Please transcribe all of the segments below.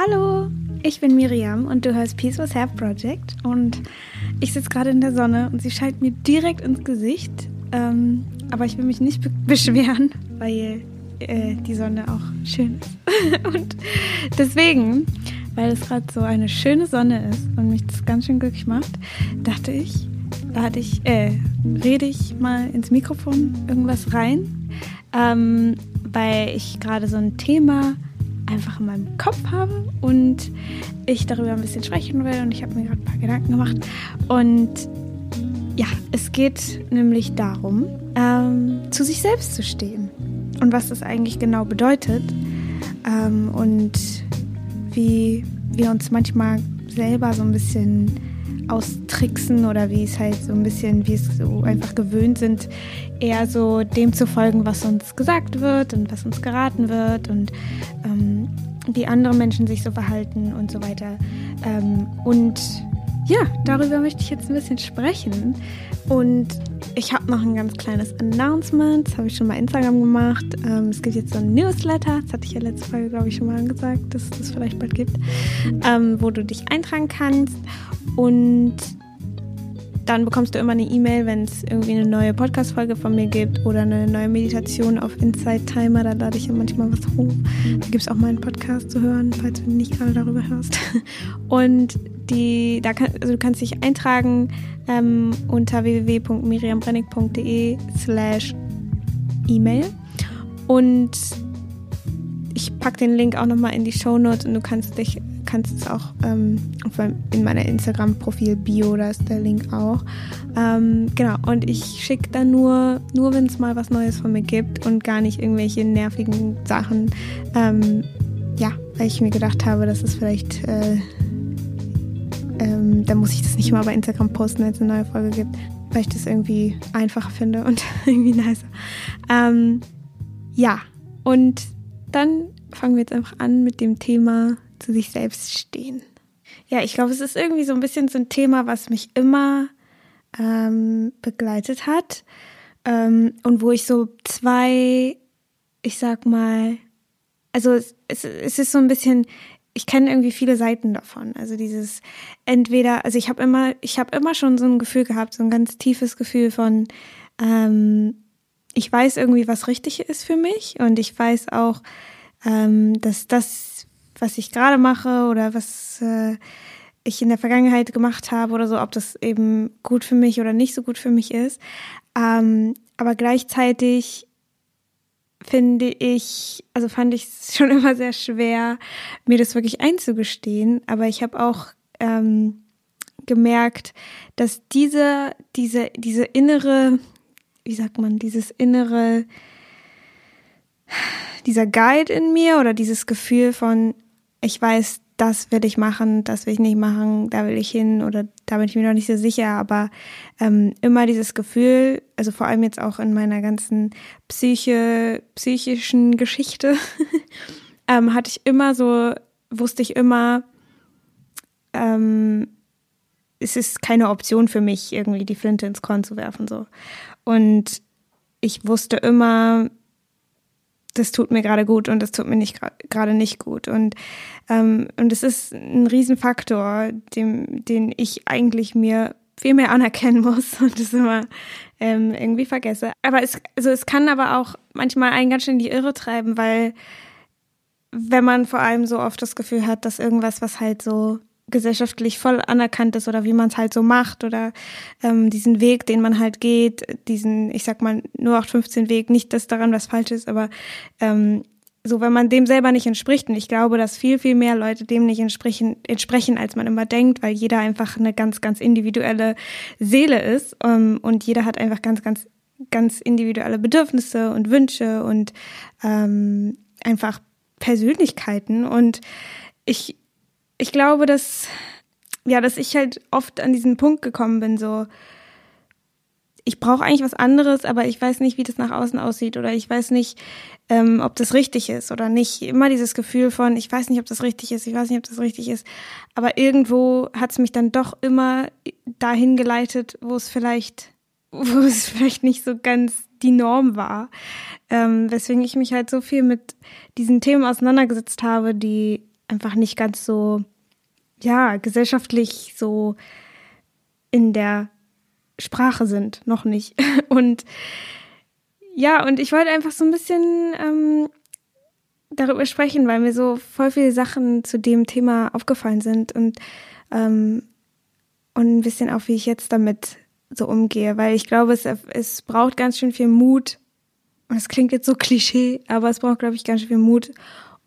Hallo, ich bin Miriam und du hörst Peace with Half Project und ich sitze gerade in der Sonne und sie scheint mir direkt ins Gesicht. Ähm, aber ich will mich nicht be beschweren, weil äh, die Sonne auch schön ist. und deswegen, weil es gerade so eine schöne Sonne ist und mich das ganz schön glücklich macht, dachte ich, lade ich, äh, rede ich mal ins Mikrofon irgendwas rein, ähm, weil ich gerade so ein Thema einfach in meinem Kopf habe und ich darüber ein bisschen sprechen will und ich habe mir gerade ein paar Gedanken gemacht. Und ja, es geht nämlich darum, ähm, zu sich selbst zu stehen und was das eigentlich genau bedeutet ähm, und wie wir uns manchmal selber so ein bisschen austricksen oder wie es halt so ein bisschen, wie es so einfach gewöhnt sind, eher so dem zu folgen, was uns gesagt wird und was uns geraten wird und ähm, wie andere Menschen sich so verhalten und so weiter. Ähm, und ja, darüber möchte ich jetzt ein bisschen sprechen. Und ich habe noch ein ganz kleines Announcement. Das habe ich schon mal Instagram gemacht. Ähm, es gibt jetzt so ein Newsletter. Das hatte ich ja letzte Folge, glaube ich, schon mal gesagt, dass es das vielleicht bald gibt, ähm, wo du dich eintragen kannst. Und dann bekommst du immer eine E-Mail, wenn es irgendwie eine neue Podcast-Folge von mir gibt oder eine neue Meditation auf Inside Timer. Da lade ich ja manchmal was hoch. Da gibt es auch mal einen Podcast zu hören, falls du nicht gerade darüber hörst. Und die, da kann, also du kannst dich eintragen ähm, unter www.miriambrennig.de slash E-Mail. Und ich packe den Link auch nochmal in die Show Notes und du kannst dich kannst es auch ähm, in meiner Instagram-Profil-Bio, da ist der Link auch. Ähm, genau, und ich schicke dann nur, nur wenn es mal was Neues von mir gibt und gar nicht irgendwelche nervigen Sachen. Ähm, ja, weil ich mir gedacht habe, dass es vielleicht, äh, ähm, da muss ich das nicht mal bei Instagram posten, wenn es eine neue Folge gibt, weil ich das irgendwie einfacher finde und irgendwie nicer. Ähm, ja, und dann fangen wir jetzt einfach an mit dem Thema zu sich selbst stehen. Ja, ich glaube, es ist irgendwie so ein bisschen so ein Thema, was mich immer ähm, begleitet hat ähm, und wo ich so zwei, ich sag mal, also es, es ist so ein bisschen, ich kenne irgendwie viele Seiten davon. Also dieses entweder, also ich habe immer, ich habe immer schon so ein Gefühl gehabt, so ein ganz tiefes Gefühl von, ähm, ich weiß irgendwie, was richtig ist für mich und ich weiß auch, ähm, dass das was ich gerade mache oder was äh, ich in der Vergangenheit gemacht habe oder so, ob das eben gut für mich oder nicht so gut für mich ist. Ähm, aber gleichzeitig finde ich, also fand ich es schon immer sehr schwer, mir das wirklich einzugestehen. Aber ich habe auch ähm, gemerkt, dass diese, diese, diese innere, wie sagt man, dieses innere, dieser Guide in mir oder dieses Gefühl von, ich weiß, das will ich machen, das will ich nicht machen, da will ich hin oder da bin ich mir noch nicht so sicher, aber ähm, immer dieses Gefühl, also vor allem jetzt auch in meiner ganzen Psyche, psychischen Geschichte, ähm, hatte ich immer so, wusste ich immer, ähm, es ist keine Option für mich, irgendwie die Flinte ins Korn zu werfen, so. Und ich wusste immer, das tut mir gerade gut und das tut mir nicht gerade nicht gut. Und, ähm, und es ist ein Riesenfaktor, dem, den ich eigentlich mir viel mehr anerkennen muss und das immer ähm, irgendwie vergesse. Aber es, also es kann aber auch manchmal einen ganz schön in die Irre treiben, weil wenn man vor allem so oft das Gefühl hat, dass irgendwas, was halt so gesellschaftlich voll anerkannt ist oder wie man es halt so macht oder ähm, diesen Weg, den man halt geht, diesen, ich sag mal, nur 815 Weg, nicht, dass daran was falsch ist, aber ähm, so, wenn man dem selber nicht entspricht, und ich glaube, dass viel, viel mehr Leute dem nicht entsprechen, entsprechen, als man immer denkt, weil jeder einfach eine ganz, ganz individuelle Seele ist ähm, und jeder hat einfach ganz, ganz, ganz individuelle Bedürfnisse und Wünsche und ähm, einfach Persönlichkeiten. Und ich ich glaube, dass, ja, dass ich halt oft an diesen Punkt gekommen bin, so, ich brauche eigentlich was anderes, aber ich weiß nicht, wie das nach außen aussieht oder ich weiß nicht, ähm, ob das richtig ist oder nicht. Immer dieses Gefühl von, ich weiß nicht, ob das richtig ist, ich weiß nicht, ob das richtig ist. Aber irgendwo hat es mich dann doch immer dahin geleitet, wo es vielleicht, wo es vielleicht nicht so ganz die Norm war. Ähm, weswegen ich mich halt so viel mit diesen Themen auseinandergesetzt habe, die einfach nicht ganz so, ja, gesellschaftlich so in der Sprache sind, noch nicht. Und ja, und ich wollte einfach so ein bisschen ähm, darüber sprechen, weil mir so voll viele Sachen zu dem Thema aufgefallen sind und, ähm, und ein bisschen auch, wie ich jetzt damit so umgehe, weil ich glaube, es, es braucht ganz schön viel Mut. Und es klingt jetzt so Klischee, aber es braucht, glaube ich, ganz schön viel Mut,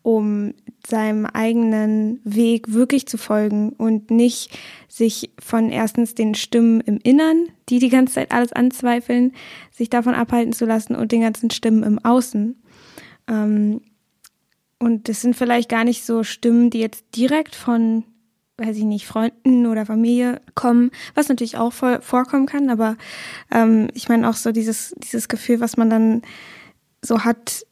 um seinem eigenen Weg wirklich zu folgen und nicht sich von erstens den Stimmen im Innern, die die ganze Zeit alles anzweifeln, sich davon abhalten zu lassen und den ganzen Stimmen im Außen. Ähm, und das sind vielleicht gar nicht so Stimmen, die jetzt direkt von, weiß ich nicht, Freunden oder Familie kommen, was natürlich auch vorkommen kann, aber ähm, ich meine auch so dieses, dieses Gefühl, was man dann so hat,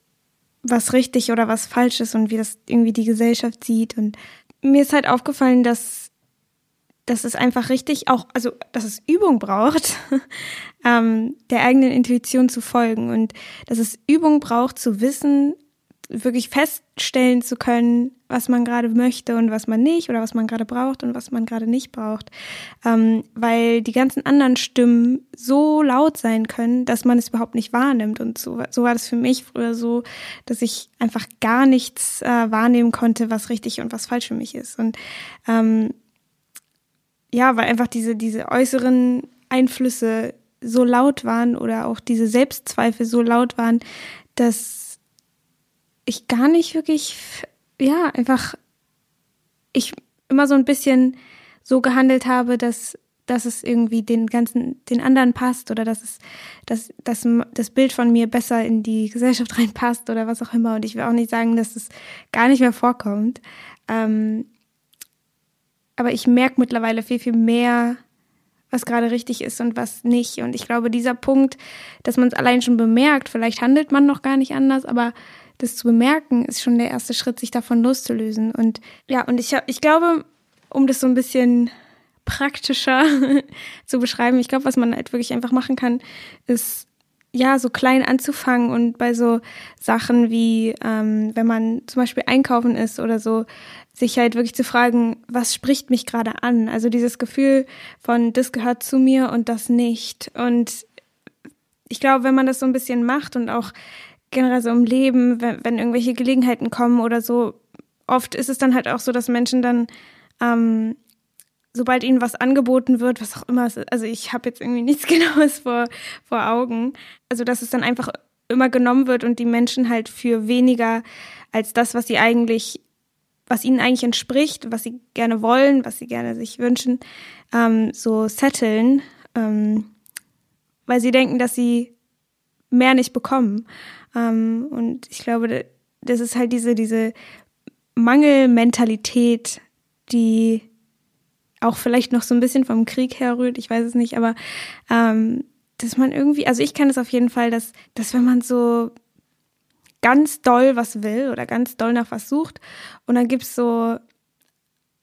was richtig oder was falsch ist und wie das irgendwie die Gesellschaft sieht. Und mir ist halt aufgefallen, dass, dass es einfach richtig auch, also dass es Übung braucht, ähm, der eigenen Intuition zu folgen und dass es Übung braucht zu wissen, wirklich feststellen zu können, was man gerade möchte und was man nicht oder was man gerade braucht und was man gerade nicht braucht. Ähm, weil die ganzen anderen Stimmen so laut sein können, dass man es überhaupt nicht wahrnimmt. Und so, so war das für mich früher so, dass ich einfach gar nichts äh, wahrnehmen konnte, was richtig und was falsch für mich ist. Und ähm, ja, weil einfach diese, diese äußeren Einflüsse so laut waren oder auch diese Selbstzweifel so laut waren, dass ich gar nicht wirklich, ja, einfach, ich immer so ein bisschen so gehandelt habe, dass, dass es irgendwie den ganzen, den anderen passt oder dass es, dass, dass das Bild von mir besser in die Gesellschaft reinpasst oder was auch immer. Und ich will auch nicht sagen, dass es gar nicht mehr vorkommt. Ähm, aber ich merke mittlerweile viel, viel mehr, was gerade richtig ist und was nicht. Und ich glaube, dieser Punkt, dass man es allein schon bemerkt, vielleicht handelt man noch gar nicht anders, aber das zu bemerken, ist schon der erste Schritt, sich davon loszulösen. Und ja, und ich, ich glaube, um das so ein bisschen praktischer zu beschreiben, ich glaube, was man halt wirklich einfach machen kann, ist ja, so klein anzufangen und bei so Sachen wie, ähm, wenn man zum Beispiel einkaufen ist oder so, sich halt wirklich zu fragen, was spricht mich gerade an? Also dieses Gefühl von, das gehört zu mir und das nicht. Und ich glaube, wenn man das so ein bisschen macht und auch generell so im Leben, wenn, wenn irgendwelche Gelegenheiten kommen oder so, oft ist es dann halt auch so, dass Menschen dann, ähm, sobald ihnen was angeboten wird, was auch immer es ist, also ich habe jetzt irgendwie nichts Genaues vor, vor Augen, also dass es dann einfach immer genommen wird und die Menschen halt für weniger als das, was sie eigentlich, was ihnen eigentlich entspricht, was sie gerne wollen, was sie gerne sich wünschen, ähm, so setteln, ähm, weil sie denken, dass sie mehr nicht bekommen. Ähm, und ich glaube, das ist halt diese, diese Mangelmentalität, die auch vielleicht noch so ein bisschen vom Krieg herrührt, ich weiß es nicht, aber ähm, dass man irgendwie, also ich kenne es auf jeden Fall, dass, dass wenn man so ganz doll was will oder ganz doll nach was sucht und dann gibt's so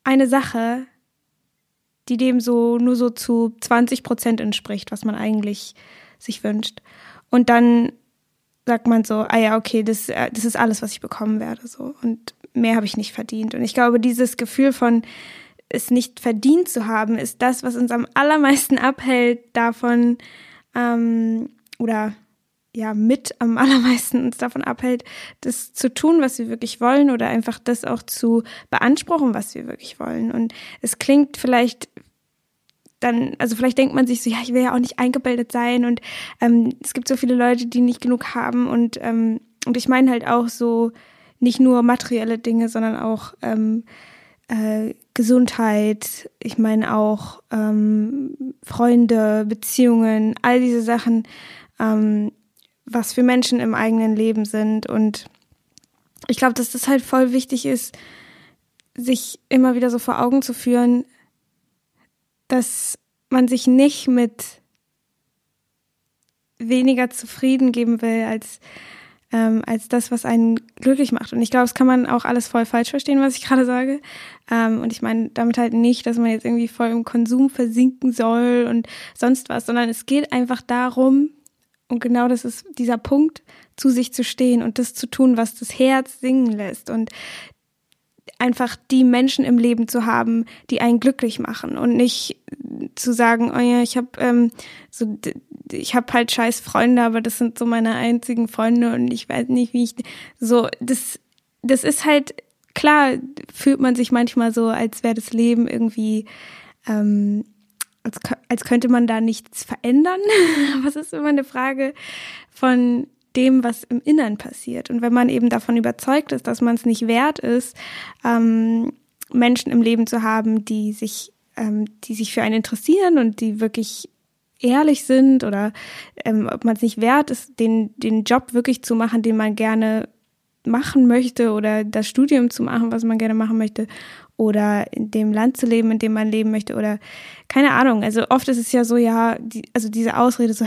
eine Sache, die dem so nur so zu 20 Prozent entspricht, was man eigentlich sich wünscht. Und dann sagt man so, ah ja, okay, das, äh, das ist alles, was ich bekommen werde, so. Und mehr habe ich nicht verdient. Und ich glaube, dieses Gefühl von es nicht verdient zu haben, ist das, was uns am allermeisten abhält davon, ähm, oder ja, mit am allermeisten uns davon abhält, das zu tun, was wir wirklich wollen oder einfach das auch zu beanspruchen, was wir wirklich wollen. Und es klingt vielleicht dann, also vielleicht denkt man sich so, ja, ich will ja auch nicht eingebildet sein und ähm, es gibt so viele Leute, die nicht genug haben und, ähm, und ich meine halt auch so nicht nur materielle Dinge, sondern auch ähm, äh, Gesundheit, ich meine auch ähm, Freunde, Beziehungen, all diese Sachen, ähm, was für Menschen im eigenen Leben sind und ich glaube, dass das halt voll wichtig ist, sich immer wieder so vor Augen zu führen, dass man sich nicht mit weniger zufrieden geben will als ähm, als das, was einen glücklich macht. Und ich glaube, das kann man auch alles voll falsch verstehen, was ich gerade sage. Ähm, und ich meine damit halt nicht, dass man jetzt irgendwie voll im Konsum versinken soll und sonst was, sondern es geht einfach darum, und genau das ist dieser Punkt, zu sich zu stehen und das zu tun, was das Herz singen lässt. Und einfach die Menschen im Leben zu haben, die einen glücklich machen und nicht zu sagen, oh ja, ich habe ähm, so, ich habe halt scheiß Freunde, aber das sind so meine einzigen Freunde und ich weiß nicht, wie ich so das, das ist halt klar, fühlt man sich manchmal so, als wäre das Leben irgendwie ähm, als, als könnte man da nichts verändern. Es ist immer eine Frage von dem, was im Innern passiert. Und wenn man eben davon überzeugt ist, dass man es nicht wert ist, ähm, Menschen im Leben zu haben, die sich, ähm, die sich für einen interessieren und die wirklich ehrlich sind oder ähm, ob man es nicht wert ist, den, den Job wirklich zu machen, den man gerne machen möchte oder das Studium zu machen, was man gerne machen möchte oder in dem Land zu leben, in dem man leben möchte oder keine Ahnung. Also oft ist es ja so, ja, die, also diese Ausrede so,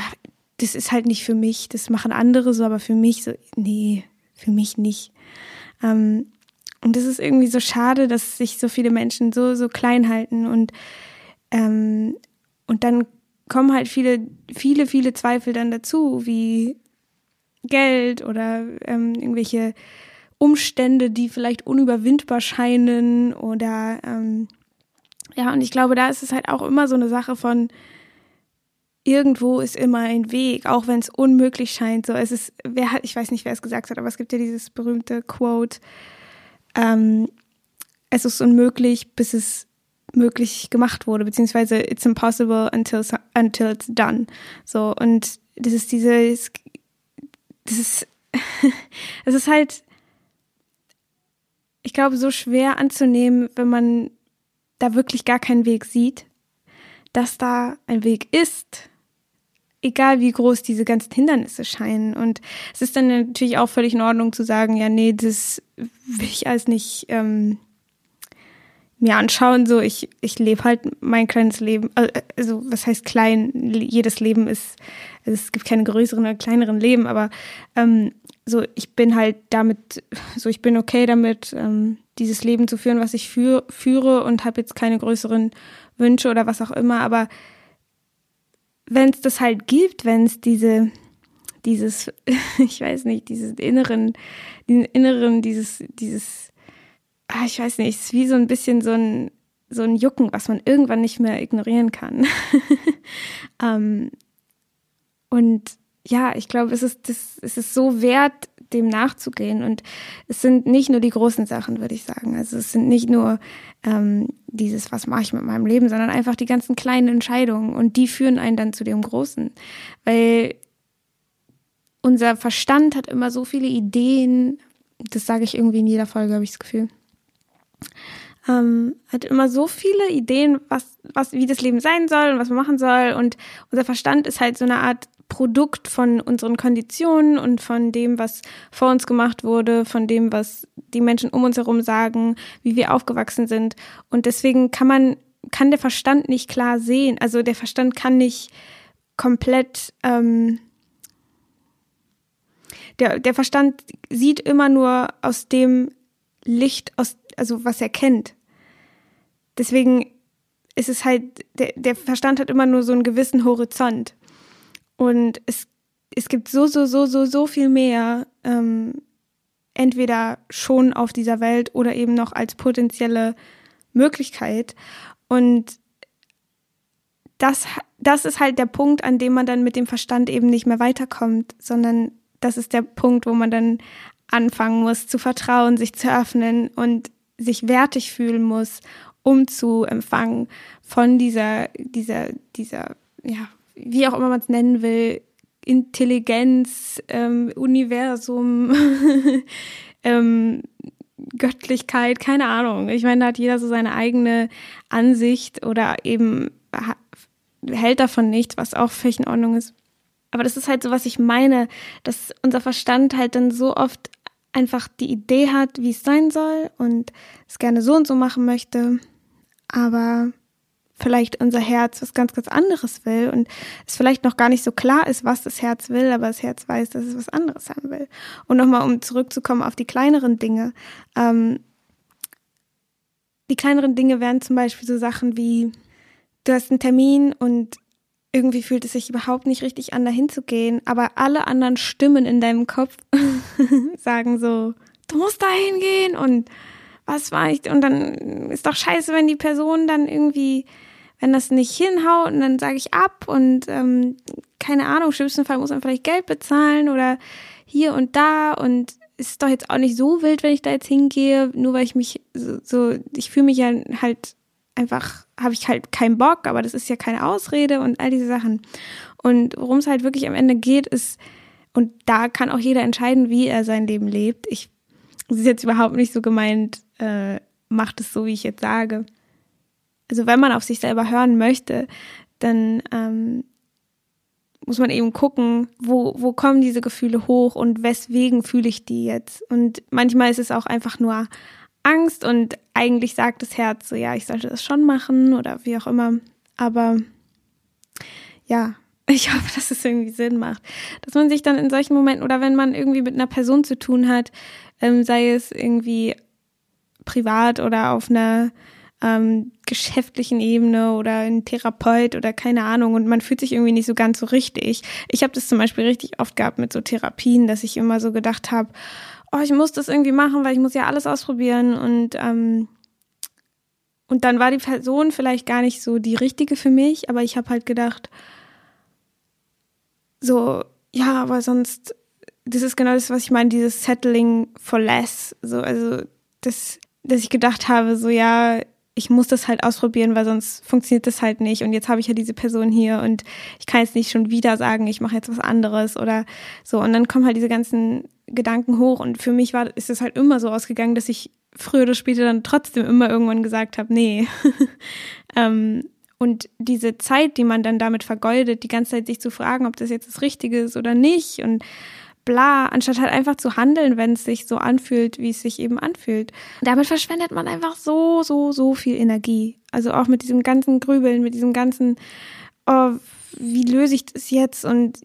das ist halt nicht für mich, das machen andere so, aber für mich so, nee, für mich nicht. Ähm, und das ist irgendwie so schade, dass sich so viele Menschen so, so klein halten und, ähm, und dann kommen halt viele, viele, viele Zweifel dann dazu, wie Geld oder ähm, irgendwelche Umstände, die vielleicht unüberwindbar scheinen oder ähm, ja, und ich glaube, da ist es halt auch immer so eine Sache von, irgendwo ist immer ein Weg, auch wenn es unmöglich scheint. So, es ist, wer hat, ich weiß nicht, wer es gesagt hat, aber es gibt ja dieses berühmte Quote, ähm, es ist unmöglich, bis es möglich gemacht wurde, beziehungsweise it's impossible until, until it's done. So, und das ist dieses, das ist, es ist halt, ich glaube, so schwer anzunehmen, wenn man da wirklich gar keinen Weg sieht, dass da ein Weg ist egal wie groß diese ganzen Hindernisse scheinen. Und es ist dann natürlich auch völlig in Ordnung zu sagen, ja, nee, das will ich alles nicht ähm, mir anschauen. So, ich, ich lebe halt mein kleines Leben. Also, was heißt klein? Jedes Leben ist, also es gibt keine größeren oder kleineren Leben, aber ähm, so, ich bin halt damit, so, ich bin okay damit, ähm, dieses Leben zu führen, was ich für, führe und habe jetzt keine größeren Wünsche oder was auch immer, aber wenn es das halt gibt, wenn es diese, dieses, ich weiß nicht, dieses inneren, diesen inneren, dieses, dieses, ah, ich weiß nicht, es ist wie so ein bisschen so ein, so ein Jucken, was man irgendwann nicht mehr ignorieren kann. ähm, und ja, ich glaube, es ist, das, es ist so wert, dem nachzugehen. Und es sind nicht nur die großen Sachen, würde ich sagen. Also es sind nicht nur ähm, dieses, was mache ich mit meinem Leben, sondern einfach die ganzen kleinen Entscheidungen. Und die führen einen dann zu dem Großen. Weil unser Verstand hat immer so viele Ideen, das sage ich irgendwie in jeder Folge, habe ich das Gefühl. Ähm, hat immer so viele Ideen, was, was, wie das Leben sein soll und was man machen soll. Und unser Verstand ist halt so eine Art Produkt von unseren Konditionen und von dem, was vor uns gemacht wurde, von dem, was die Menschen um uns herum sagen, wie wir aufgewachsen sind. Und deswegen kann man, kann der Verstand nicht klar sehen. Also der Verstand kann nicht komplett, ähm, der, der Verstand sieht immer nur aus dem Licht, aus, also was er kennt. Deswegen ist es halt, der, der Verstand hat immer nur so einen gewissen Horizont. Und es, es gibt so, so, so, so, so viel mehr, ähm, entweder schon auf dieser Welt oder eben noch als potenzielle Möglichkeit. Und das, das ist halt der Punkt, an dem man dann mit dem Verstand eben nicht mehr weiterkommt, sondern das ist der Punkt, wo man dann anfangen muss zu vertrauen, sich zu öffnen und sich wertig fühlen muss, um zu empfangen von dieser, dieser, dieser, ja, wie auch immer man es nennen will, Intelligenz, ähm, Universum, ähm, Göttlichkeit, keine Ahnung. Ich meine, da hat jeder so seine eigene Ansicht oder eben hält davon nichts, was auch völlig in Ordnung ist. Aber das ist halt so, was ich meine, dass unser Verstand halt dann so oft einfach die Idee hat, wie es sein soll und es gerne so und so machen möchte. Aber vielleicht unser Herz was ganz, ganz anderes will und es vielleicht noch gar nicht so klar ist, was das Herz will, aber das Herz weiß, dass es was anderes haben will. Und nochmal, um zurückzukommen auf die kleineren Dinge. Ähm, die kleineren Dinge wären zum Beispiel so Sachen wie, du hast einen Termin und irgendwie fühlt es sich überhaupt nicht richtig an, dahin zu gehen, aber alle anderen Stimmen in deinem Kopf sagen so, du musst dahin gehen und was war ich? Und dann ist doch scheiße, wenn die Person dann irgendwie, wenn das nicht hinhaut dann sage ich ab und ähm, keine Ahnung, im schlimmsten Fall muss man vielleicht Geld bezahlen oder hier und da und ist doch jetzt auch nicht so wild, wenn ich da jetzt hingehe, nur weil ich mich so, so ich fühle mich ja halt einfach, habe ich halt keinen Bock, aber das ist ja keine Ausrede und all diese Sachen. Und worum es halt wirklich am Ende geht, ist, und da kann auch jeder entscheiden, wie er sein Leben lebt. Ich, es ist jetzt überhaupt nicht so gemeint, äh, macht es so, wie ich jetzt sage. Also wenn man auf sich selber hören möchte, dann ähm, muss man eben gucken, wo, wo kommen diese Gefühle hoch und weswegen fühle ich die jetzt. Und manchmal ist es auch einfach nur Angst und eigentlich sagt das Herz so, ja, ich sollte das schon machen oder wie auch immer. Aber ja, ich hoffe, dass es irgendwie Sinn macht. Dass man sich dann in solchen Momenten oder wenn man irgendwie mit einer Person zu tun hat, ähm, sei es irgendwie privat oder auf einer ähm, geschäftlichen Ebene oder ein Therapeut oder keine Ahnung und man fühlt sich irgendwie nicht so ganz so richtig. Ich habe das zum Beispiel richtig oft gehabt mit so Therapien, dass ich immer so gedacht habe, oh, ich muss das irgendwie machen, weil ich muss ja alles ausprobieren und ähm, und dann war die Person vielleicht gar nicht so die richtige für mich, aber ich habe halt gedacht, so, ja, aber sonst, das ist genau das, was ich meine, dieses Settling for less. So, also, das, dass ich gedacht habe, so, ja, ich muss das halt ausprobieren, weil sonst funktioniert das halt nicht. Und jetzt habe ich ja diese Person hier und ich kann jetzt nicht schon wieder sagen, ich mache jetzt was anderes oder so. Und dann kommen halt diese ganzen Gedanken hoch. Und für mich war, ist es halt immer so ausgegangen, dass ich früher oder später dann trotzdem immer irgendwann gesagt habe, nee. ähm, und diese Zeit, die man dann damit vergeudet, die ganze Zeit sich zu fragen, ob das jetzt das Richtige ist oder nicht und bla, anstatt halt einfach zu handeln, wenn es sich so anfühlt, wie es sich eben anfühlt. Damit verschwendet man einfach so, so, so viel Energie. Also auch mit diesem ganzen Grübeln, mit diesem ganzen, oh, wie löse ich das jetzt? Und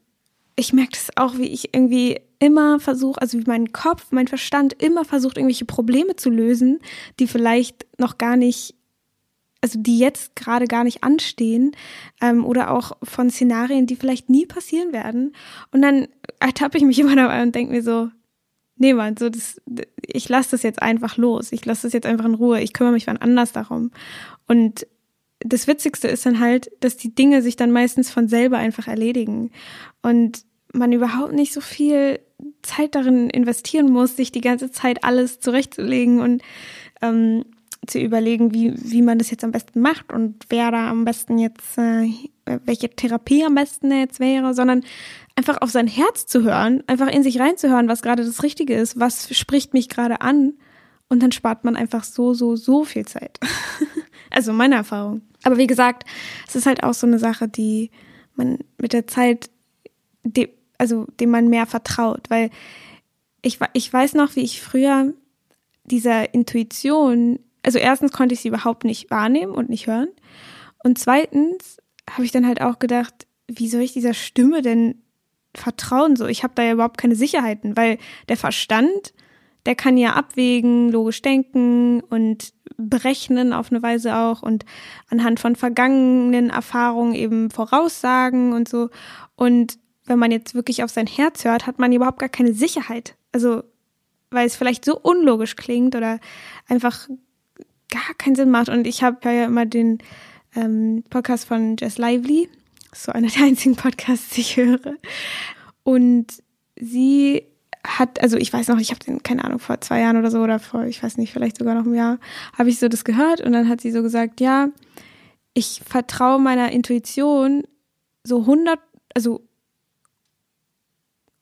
ich merke das auch, wie ich irgendwie immer versuche, also wie mein Kopf, mein Verstand immer versucht, irgendwelche Probleme zu lösen, die vielleicht noch gar nicht also die jetzt gerade gar nicht anstehen ähm, oder auch von Szenarien, die vielleicht nie passieren werden. Und dann ertappe ich mich immer dabei und denke mir so, nee Mann, so das, ich lasse das jetzt einfach los. Ich lasse das jetzt einfach in Ruhe. Ich kümmere mich wann anders darum. Und das Witzigste ist dann halt, dass die Dinge sich dann meistens von selber einfach erledigen und man überhaupt nicht so viel Zeit darin investieren muss, sich die ganze Zeit alles zurechtzulegen und ähm, zu überlegen, wie, wie man das jetzt am besten macht und wer da am besten jetzt, äh, welche Therapie am besten jetzt wäre, sondern einfach auf sein Herz zu hören, einfach in sich reinzuhören, was gerade das Richtige ist, was spricht mich gerade an. Und dann spart man einfach so, so, so viel Zeit. also meine Erfahrung. Aber wie gesagt, es ist halt auch so eine Sache, die man mit der Zeit, de, also dem man mehr vertraut, weil ich, ich weiß noch, wie ich früher dieser Intuition also erstens konnte ich sie überhaupt nicht wahrnehmen und nicht hören. Und zweitens habe ich dann halt auch gedacht, wie soll ich dieser Stimme denn vertrauen? So, ich habe da ja überhaupt keine Sicherheiten, weil der Verstand, der kann ja abwägen, logisch denken und berechnen auf eine Weise auch und anhand von vergangenen Erfahrungen eben voraussagen und so. Und wenn man jetzt wirklich auf sein Herz hört, hat man überhaupt gar keine Sicherheit. Also, weil es vielleicht so unlogisch klingt oder einfach gar keinen Sinn macht. Und ich habe ja immer den ähm, Podcast von Jess Lively, so einer der einzigen Podcasts, die ich höre. Und sie hat, also ich weiß noch, ich habe den, keine Ahnung, vor zwei Jahren oder so oder vor, ich weiß nicht, vielleicht sogar noch ein Jahr, habe ich so das gehört und dann hat sie so gesagt, ja, ich vertraue meiner Intuition so 100, also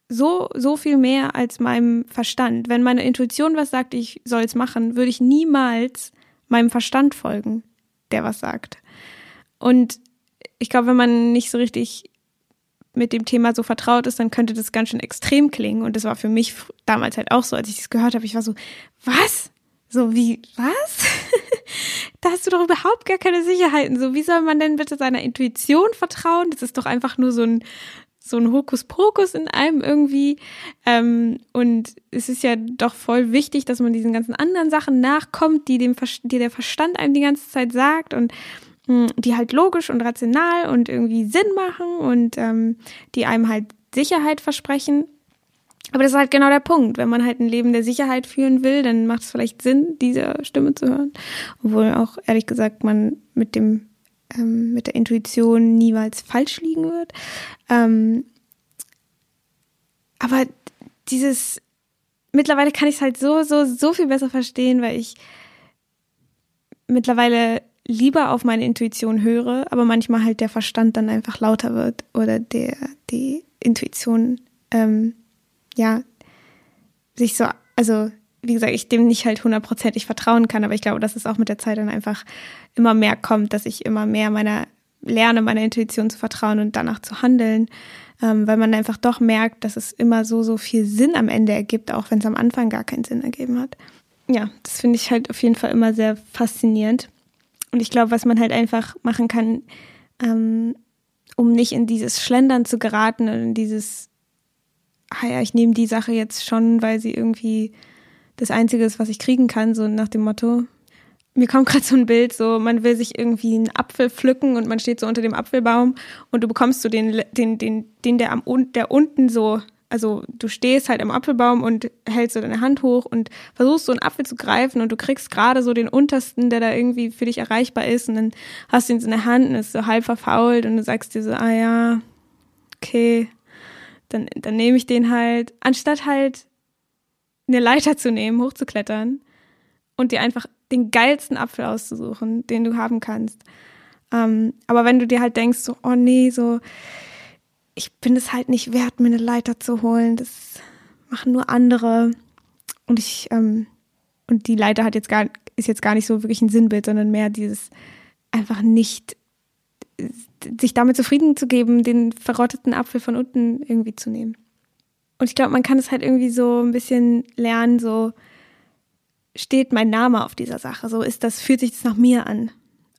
so, so viel mehr als meinem Verstand. Wenn meine Intuition was sagt, ich soll es machen, würde ich niemals meinem Verstand folgen, der was sagt. Und ich glaube, wenn man nicht so richtig mit dem Thema so vertraut ist, dann könnte das ganz schön extrem klingen. Und das war für mich damals halt auch so, als ich das gehört habe. Ich war so, was? So wie, was? da hast du doch überhaupt gar keine Sicherheiten. So, wie soll man denn bitte seiner Intuition vertrauen? Das ist doch einfach nur so ein, so ein Hokuspokus in einem irgendwie. Ähm, und es ist ja doch voll wichtig, dass man diesen ganzen anderen Sachen nachkommt, die dem die der Verstand einem die ganze Zeit sagt und mh, hm, die halt logisch und rational und irgendwie Sinn machen und ähm, die einem halt Sicherheit versprechen. Aber das ist halt genau der Punkt. Wenn man halt ein Leben der Sicherheit führen will, dann macht es vielleicht Sinn, diese Stimme zu hören. Obwohl auch, ehrlich gesagt, man mit dem, ähm, mit der Intuition niemals falsch liegen wird. Ähm, aber dieses, mittlerweile kann ich es halt so, so, so viel besser verstehen, weil ich mittlerweile lieber auf meine Intuition höre, aber manchmal halt der Verstand dann einfach lauter wird oder der, die Intuition, ähm, ja, sich so, also wie gesagt, ich dem nicht halt hundertprozentig vertrauen kann, aber ich glaube, dass es auch mit der Zeit dann einfach immer mehr kommt, dass ich immer mehr meiner lerne, meiner Intuition zu vertrauen und danach zu handeln, ähm, weil man einfach doch merkt, dass es immer so, so viel Sinn am Ende ergibt, auch wenn es am Anfang gar keinen Sinn ergeben hat. Ja, das finde ich halt auf jeden Fall immer sehr faszinierend. Und ich glaube, was man halt einfach machen kann, ähm, um nicht in dieses Schlendern zu geraten und in dieses, ah ja, ich nehme die Sache jetzt schon, weil sie irgendwie das Einzige ist, was ich kriegen kann, so nach dem Motto. Mir kommt gerade so ein Bild, so man will sich irgendwie einen Apfel pflücken und man steht so unter dem Apfelbaum und du bekommst so den, den, den, den der am der unten so also du stehst halt im Apfelbaum und hältst so deine Hand hoch und versuchst so einen Apfel zu greifen und du kriegst gerade so den untersten, der da irgendwie für dich erreichbar ist und dann hast du ihn so in der Hand und ist so halb verfault und du sagst dir so, ah ja, okay, dann, dann nehme ich den halt, anstatt halt eine Leiter zu nehmen, hochzuklettern und dir einfach den geilsten Apfel auszusuchen, den du haben kannst. Ähm, aber wenn du dir halt denkst, so, oh nee, so, ich bin es halt nicht wert, mir eine Leiter zu holen. Das machen nur andere. Und ich, ähm, und die Leiter hat jetzt gar, ist jetzt gar nicht so wirklich ein Sinnbild, sondern mehr dieses einfach nicht sich damit zufrieden zu geben, den verrotteten Apfel von unten irgendwie zu nehmen. Und ich glaube, man kann es halt irgendwie so ein bisschen lernen, so steht mein Name auf dieser Sache, so ist das, fühlt sich das nach mir an.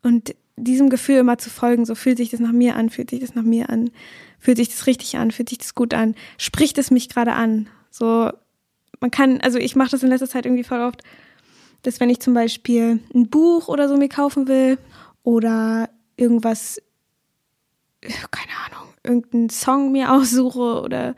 Und diesem Gefühl immer zu folgen, so fühlt sich das nach mir an, fühlt sich das nach mir an. Fühlt sich das richtig an? Fühlt sich das gut an? Spricht es mich gerade an? So, man kann, also ich mache das in letzter Zeit irgendwie voll oft, dass wenn ich zum Beispiel ein Buch oder so mir kaufen will oder irgendwas, keine Ahnung, irgendeinen Song mir aussuche oder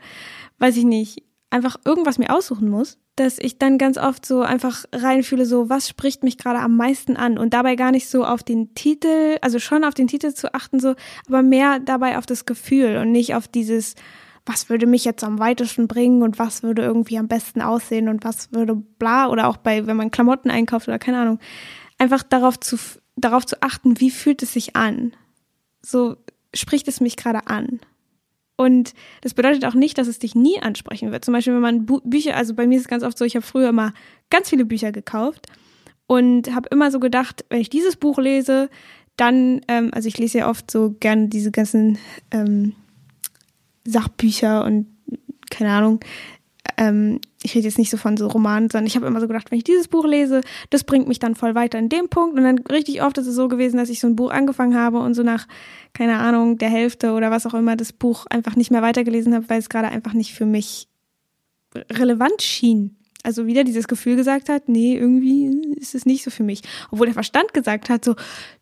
weiß ich nicht, einfach irgendwas mir aussuchen muss, dass ich dann ganz oft so einfach reinfühle, so was spricht mich gerade am meisten an und dabei gar nicht so auf den Titel, also schon auf den Titel zu achten, so, aber mehr dabei auf das Gefühl und nicht auf dieses, was würde mich jetzt am weitesten bringen und was würde irgendwie am besten aussehen und was würde bla oder auch bei, wenn man Klamotten einkauft oder keine Ahnung, einfach darauf zu, darauf zu achten, wie fühlt es sich an? So spricht es mich gerade an. Und das bedeutet auch nicht, dass es dich nie ansprechen wird. Zum Beispiel, wenn man Bu Bücher, also bei mir ist es ganz oft so, ich habe früher immer ganz viele Bücher gekauft und habe immer so gedacht, wenn ich dieses Buch lese, dann, ähm, also ich lese ja oft so gerne diese ganzen ähm, Sachbücher und keine Ahnung, ähm, ich rede jetzt nicht so von so Romanen, sondern ich habe immer so gedacht, wenn ich dieses Buch lese, das bringt mich dann voll weiter in dem Punkt. Und dann richtig oft ist es so gewesen, dass ich so ein Buch angefangen habe und so nach, keine Ahnung, der Hälfte oder was auch immer das Buch einfach nicht mehr weitergelesen habe, weil es gerade einfach nicht für mich relevant schien. Also wieder dieses Gefühl gesagt hat, nee, irgendwie ist es nicht so für mich. Obwohl der Verstand gesagt hat, so,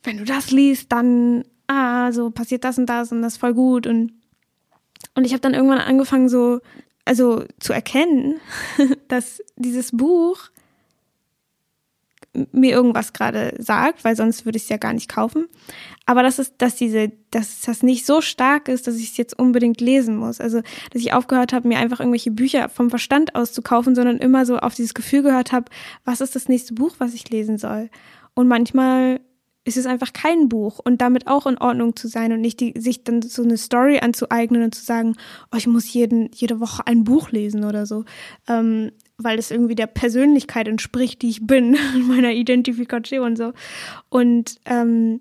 wenn du das liest, dann, ah, so passiert das und das und das voll gut. Und, und ich habe dann irgendwann angefangen, so also zu erkennen, dass dieses Buch mir irgendwas gerade sagt, weil sonst würde ich es ja gar nicht kaufen. Aber dass es, dass diese, dass das nicht so stark ist, dass ich es jetzt unbedingt lesen muss. Also, dass ich aufgehört habe, mir einfach irgendwelche Bücher vom Verstand aus zu kaufen, sondern immer so auf dieses Gefühl gehört habe, was ist das nächste Buch, was ich lesen soll. Und manchmal ist es einfach kein Buch. Und damit auch in Ordnung zu sein und nicht die, sich dann so eine Story anzueignen und zu sagen, oh, ich muss jeden, jede Woche ein Buch lesen oder so, ähm, weil es irgendwie der Persönlichkeit entspricht, die ich bin, meiner Identifikation so. Und ähm,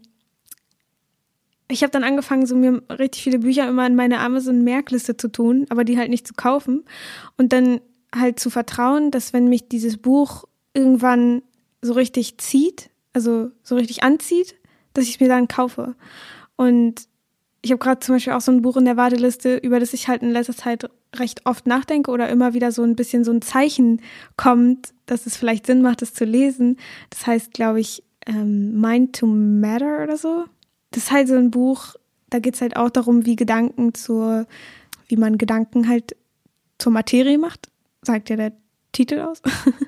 ich habe dann angefangen, so mir richtig viele Bücher immer in meine Amazon-Merkliste zu tun, aber die halt nicht zu kaufen. Und dann halt zu vertrauen, dass wenn mich dieses Buch irgendwann so richtig zieht, also so richtig anzieht, dass ich es mir dann kaufe. Und ich habe gerade zum Beispiel auch so ein Buch in der Warteliste, über das ich halt in letzter Zeit recht oft nachdenke oder immer wieder so ein bisschen so ein Zeichen kommt, dass es vielleicht Sinn macht, es zu lesen. Das heißt, glaube ich, ähm, Mind to Matter oder so. Das ist halt so ein Buch, da geht es halt auch darum, wie Gedanken zur, wie man Gedanken halt zur Materie macht. sagt ja der Titel aus.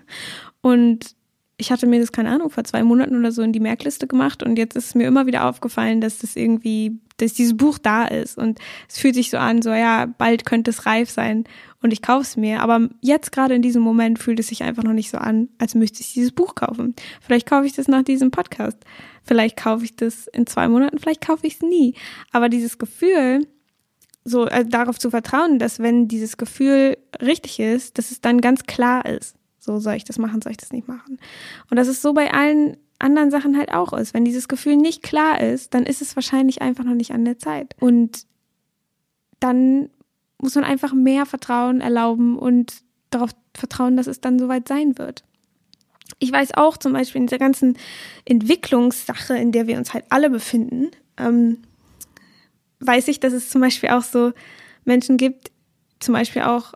und ich hatte mir das, keine Ahnung, vor zwei Monaten oder so in die Merkliste gemacht und jetzt ist mir immer wieder aufgefallen, dass das irgendwie, dass dieses Buch da ist und es fühlt sich so an, so ja, bald könnte es reif sein und ich kaufe es mir. Aber jetzt gerade in diesem Moment fühlt es sich einfach noch nicht so an, als müsste ich dieses Buch kaufen. Vielleicht kaufe ich das nach diesem Podcast. Vielleicht kaufe ich das in zwei Monaten, vielleicht kaufe ich es nie. Aber dieses Gefühl, so also darauf zu vertrauen, dass wenn dieses Gefühl richtig ist, dass es dann ganz klar ist so soll ich das machen, soll ich das nicht machen. Und das ist so bei allen anderen Sachen halt auch ist. Wenn dieses Gefühl nicht klar ist, dann ist es wahrscheinlich einfach noch nicht an der Zeit. Und dann muss man einfach mehr Vertrauen erlauben und darauf vertrauen, dass es dann soweit sein wird. Ich weiß auch zum Beispiel in dieser ganzen Entwicklungssache, in der wir uns halt alle befinden, ähm, weiß ich, dass es zum Beispiel auch so Menschen gibt, zum Beispiel auch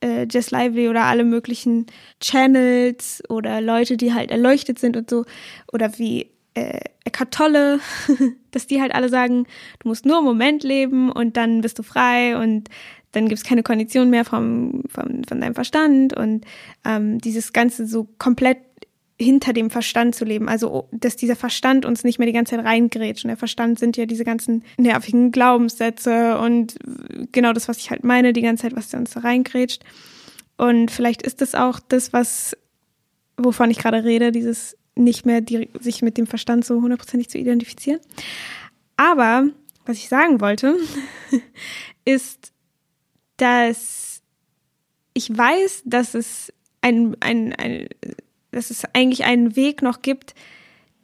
äh, Jess Lively oder alle möglichen Channels oder Leute, die halt erleuchtet sind und so, oder wie äh, Eckhart Tolle, dass die halt alle sagen, du musst nur im Moment leben und dann bist du frei und dann gibt es keine Kondition mehr vom, vom, von deinem Verstand. Und ähm, dieses Ganze so komplett hinter dem Verstand zu leben. Also, dass dieser Verstand uns nicht mehr die ganze Zeit reingrätscht. Und der Verstand sind ja diese ganzen nervigen Glaubenssätze und genau das, was ich halt meine, die ganze Zeit, was uns da reingrätscht. Und vielleicht ist das auch das, was, wovon ich gerade rede, dieses nicht mehr die, sich mit dem Verstand so hundertprozentig zu identifizieren. Aber, was ich sagen wollte, ist, dass ich weiß, dass es ein, ein, ein dass es eigentlich einen Weg noch gibt,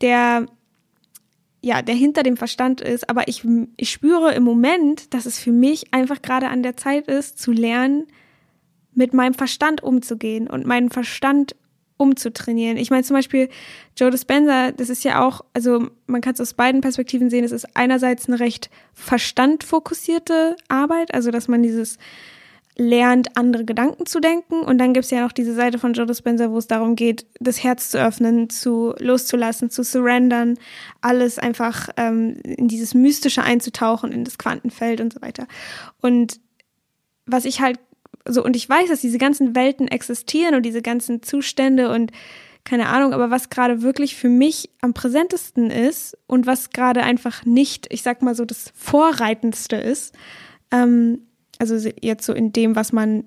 der ja, der hinter dem Verstand ist, aber ich, ich spüre im Moment, dass es für mich einfach gerade an der Zeit ist, zu lernen, mit meinem Verstand umzugehen und meinen Verstand umzutrainieren. Ich meine zum Beispiel Joe Dispenza, das ist ja auch, also man kann es aus beiden Perspektiven sehen, es ist einerseits eine recht verstandfokussierte Arbeit, also dass man dieses lernt, andere Gedanken zu denken. Und dann gibt's ja noch diese Seite von Joe Dispenza, wo es darum geht, das Herz zu öffnen, zu loszulassen, zu surrendern, alles einfach ähm, in dieses Mystische einzutauchen, in das Quantenfeld und so weiter. Und was ich halt so, und ich weiß, dass diese ganzen Welten existieren und diese ganzen Zustände und keine Ahnung, aber was gerade wirklich für mich am präsentesten ist und was gerade einfach nicht, ich sag mal so, das Vorreitendste ist, ähm, also jetzt so in dem, was man,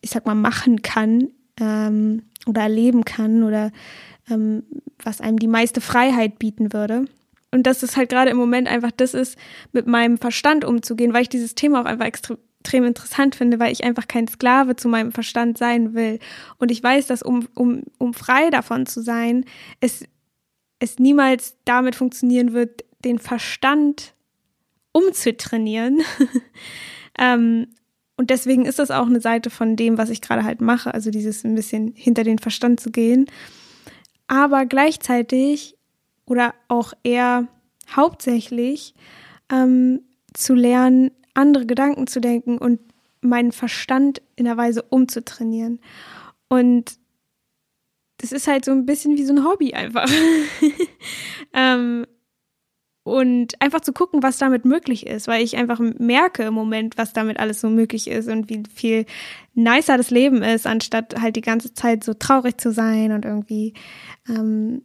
ich sag mal, machen kann ähm, oder erleben kann oder ähm, was einem die meiste Freiheit bieten würde. Und dass es halt gerade im Moment einfach das ist, mit meinem Verstand umzugehen, weil ich dieses Thema auch einfach extrem extrem interessant finde, weil ich einfach kein Sklave zu meinem Verstand sein will. Und ich weiß, dass um, um, um frei davon zu sein, es, es niemals damit funktionieren wird, den Verstand umzutrainieren. ähm, und deswegen ist das auch eine Seite von dem, was ich gerade halt mache, also dieses ein bisschen hinter den Verstand zu gehen. Aber gleichzeitig oder auch eher hauptsächlich ähm, zu lernen, andere Gedanken zu denken und meinen Verstand in der Weise umzutrainieren. Und das ist halt so ein bisschen wie so ein Hobby einfach. ähm, und einfach zu gucken, was damit möglich ist, weil ich einfach merke im Moment, was damit alles so möglich ist und wie viel nicer das Leben ist, anstatt halt die ganze Zeit so traurig zu sein und irgendwie ähm,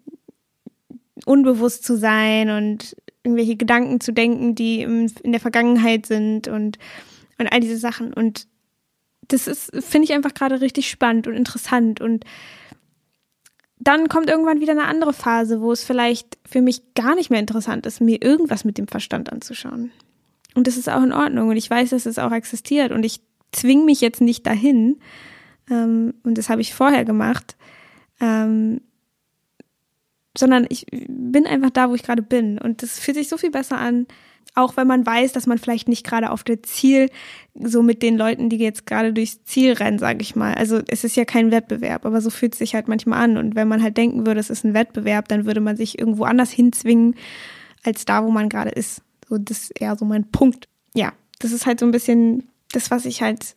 unbewusst zu sein und irgendwelche Gedanken zu denken, die in der Vergangenheit sind und, und all diese Sachen. Und das ist, finde ich einfach gerade richtig spannend und interessant und dann kommt irgendwann wieder eine andere Phase, wo es vielleicht für mich gar nicht mehr interessant ist, mir irgendwas mit dem Verstand anzuschauen. Und das ist auch in Ordnung. Und ich weiß, dass es auch existiert. Und ich zwinge mich jetzt nicht dahin. Ähm, und das habe ich vorher gemacht. Ähm, sondern ich bin einfach da, wo ich gerade bin. Und das fühlt sich so viel besser an, auch wenn man weiß, dass man vielleicht nicht gerade auf der Ziel, so mit den Leuten, die jetzt gerade durchs Ziel rennen, sage ich mal. Also es ist ja kein Wettbewerb, aber so fühlt es sich halt manchmal an. Und wenn man halt denken würde, es ist ein Wettbewerb, dann würde man sich irgendwo anders hinzwingen, als da, wo man gerade ist. So, das ist eher so mein Punkt. Ja, das ist halt so ein bisschen das, was ich halt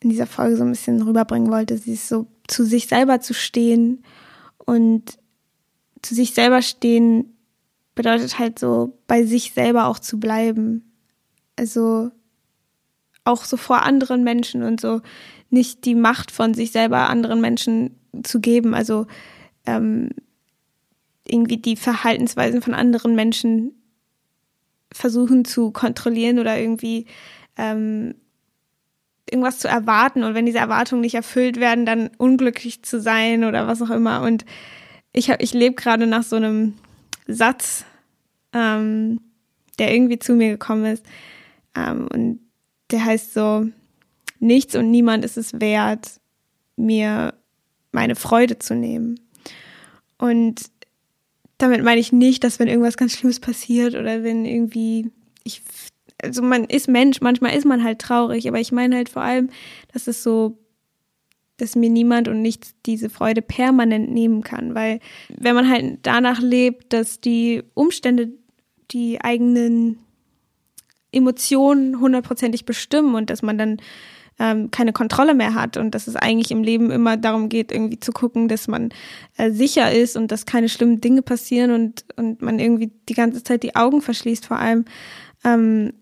in dieser Folge so ein bisschen rüberbringen wollte, sie ist so zu sich selber zu stehen und zu sich selber stehen bedeutet halt so, bei sich selber auch zu bleiben. Also auch so vor anderen Menschen und so nicht die Macht von sich selber anderen Menschen zu geben. Also ähm, irgendwie die Verhaltensweisen von anderen Menschen versuchen zu kontrollieren oder irgendwie ähm, irgendwas zu erwarten und wenn diese Erwartungen nicht erfüllt werden, dann unglücklich zu sein oder was auch immer. Und ich ich lebe gerade nach so einem Satz, ähm, der irgendwie zu mir gekommen ist. Ähm, und der heißt so, nichts und niemand ist es wert, mir meine Freude zu nehmen. Und damit meine ich nicht, dass wenn irgendwas ganz Schlimmes passiert oder wenn irgendwie ich also man ist Mensch, manchmal ist man halt traurig, aber ich meine halt vor allem, dass es so, dass mir niemand und nichts diese Freude permanent nehmen kann, weil wenn man halt danach lebt, dass die Umstände die eigenen Emotionen hundertprozentig bestimmen und dass man dann ähm, keine Kontrolle mehr hat und dass es eigentlich im Leben immer darum geht, irgendwie zu gucken, dass man äh, sicher ist und dass keine schlimmen Dinge passieren und, und man irgendwie die ganze Zeit die Augen verschließt vor allem, ähm,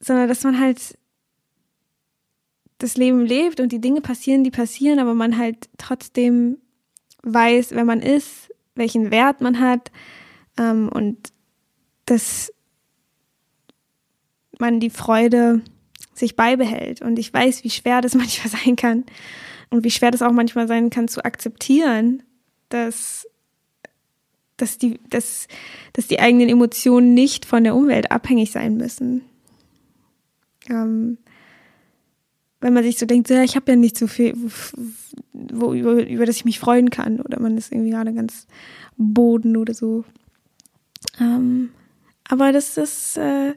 sondern dass man halt das Leben lebt und die Dinge passieren, die passieren, aber man halt trotzdem weiß, wer man ist, welchen Wert man hat ähm, und dass man die Freude sich beibehält. Und ich weiß, wie schwer das manchmal sein kann und wie schwer das auch manchmal sein kann zu akzeptieren, dass, dass, die, dass, dass die eigenen Emotionen nicht von der Umwelt abhängig sein müssen. Ähm, wenn man sich so denkt, ja, ich habe ja nicht so viel, wo, über, über das ich mich freuen kann, oder man ist irgendwie gerade ganz Boden oder so. Ähm, aber das ist äh,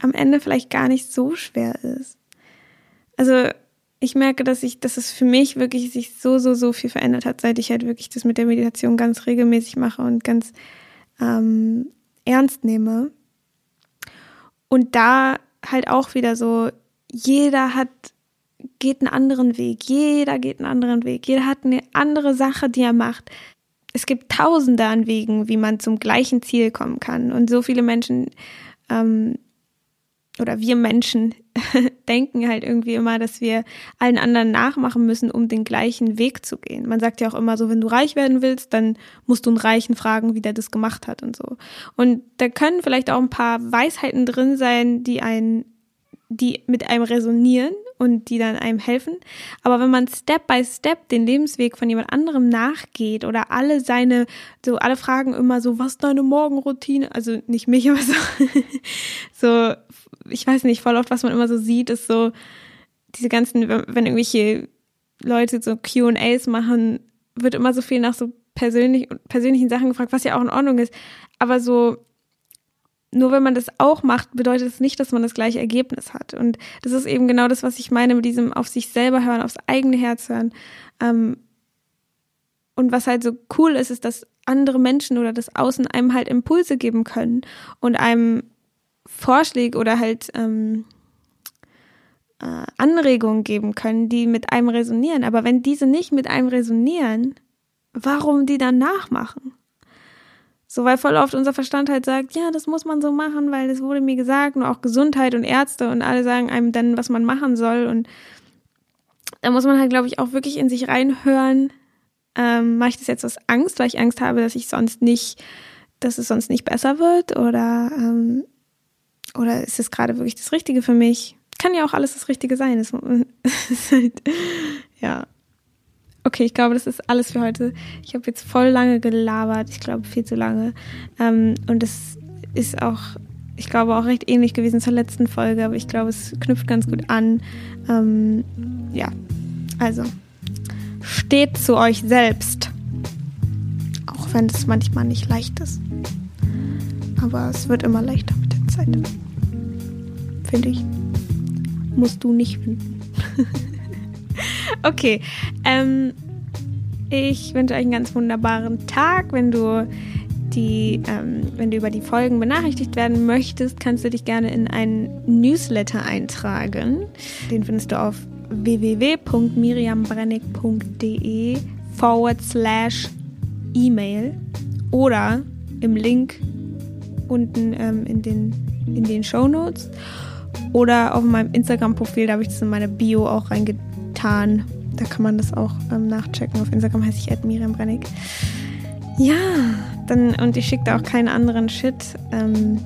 am Ende vielleicht gar nicht so schwer ist. Also ich merke, dass ich, dass es für mich wirklich sich so, so, so viel verändert hat, seit ich halt wirklich das mit der Meditation ganz regelmäßig mache und ganz ähm, ernst nehme. Und da halt auch wieder so, jeder hat, geht einen anderen Weg, jeder geht einen anderen Weg, jeder hat eine andere Sache, die er macht. Es gibt tausende an Wegen, wie man zum gleichen Ziel kommen kann. Und so viele Menschen ähm, oder wir Menschen denken halt irgendwie immer, dass wir allen anderen nachmachen müssen, um den gleichen Weg zu gehen. Man sagt ja auch immer so, wenn du reich werden willst, dann musst du einen Reichen fragen, wie der das gemacht hat und so. Und da können vielleicht auch ein paar Weisheiten drin sein, die einen, die mit einem resonieren und die dann einem helfen. Aber wenn man Step by Step den Lebensweg von jemand anderem nachgeht oder alle seine, so alle fragen immer so, was ist deine Morgenroutine? Also nicht mich, aber so, so ich weiß nicht, voll oft, was man immer so sieht, ist so diese ganzen, wenn irgendwelche Leute so QAs machen, wird immer so viel nach so persönlich, persönlichen Sachen gefragt, was ja auch in Ordnung ist. Aber so, nur wenn man das auch macht, bedeutet es nicht, dass man das gleiche Ergebnis hat. Und das ist eben genau das, was ich meine mit diesem auf sich selber hören, aufs eigene Herz hören. Ähm, und was halt so cool ist, ist, dass andere Menschen oder das Außen einem halt Impulse geben können und einem Vorschläge oder halt ähm, äh, Anregungen geben können, die mit einem resonieren. Aber wenn diese nicht mit einem resonieren, warum die dann nachmachen? So, weil voll oft unser Verstand halt sagt, ja, das muss man so machen, weil das wurde mir gesagt und auch Gesundheit und Ärzte und alle sagen einem dann, was man machen soll. Und da muss man halt, glaube ich, auch wirklich in sich reinhören. Ähm, mache ich das jetzt aus Angst, weil ich Angst habe, dass ich sonst nicht, dass es sonst nicht besser wird? Oder ähm, oder ist es gerade wirklich das Richtige für mich? Kann ja auch alles das Richtige sein. Das halt, ja. Okay, ich glaube, das ist alles für heute. Ich habe jetzt voll lange gelabert. Ich glaube, viel zu lange. Ähm, und es ist auch, ich glaube, auch recht ähnlich gewesen zur letzten Folge, aber ich glaube, es knüpft ganz gut an. Ähm, ja, also steht zu euch selbst. Auch wenn es manchmal nicht leicht ist. Aber es wird immer leichter mit der Zeit finde ich. Musst du nicht finden. okay. Ähm, ich wünsche euch einen ganz wunderbaren Tag. Wenn du die, ähm, wenn du über die Folgen benachrichtigt werden möchtest, kannst du dich gerne in einen Newsletter eintragen. Den findest du auf www.miriambrennig.de forward slash E-Mail oder im Link unten ähm, in den, in den Show Notes. Oder auf meinem Instagram-Profil, da habe ich das in meine Bio auch reingetan. Da kann man das auch ähm, nachchecken. Auf Instagram heiße ich Miriam Brennig. Ja, dann, und ich schicke da auch keinen anderen Shit. Ähm,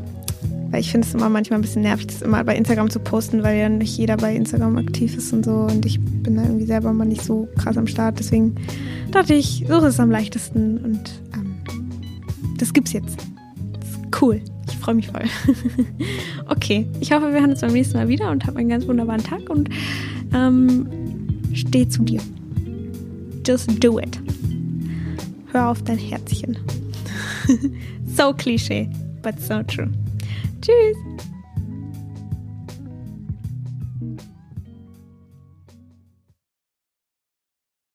weil ich finde es immer manchmal ein bisschen nervig, das immer bei Instagram zu posten, weil ja nicht jeder bei Instagram aktiv ist und so. Und ich bin da irgendwie selber mal nicht so krass am Start. Deswegen dachte ich, so ist es am leichtesten. Und ähm, das gibt's jetzt. Das ist cool. Ich freue mich voll. okay, ich hoffe, wir hören uns beim nächsten Mal wieder und habt einen ganz wunderbaren Tag und ähm, steh zu dir. Just do it. Hör auf dein Herzchen. so Klischee, but so true. Tschüss.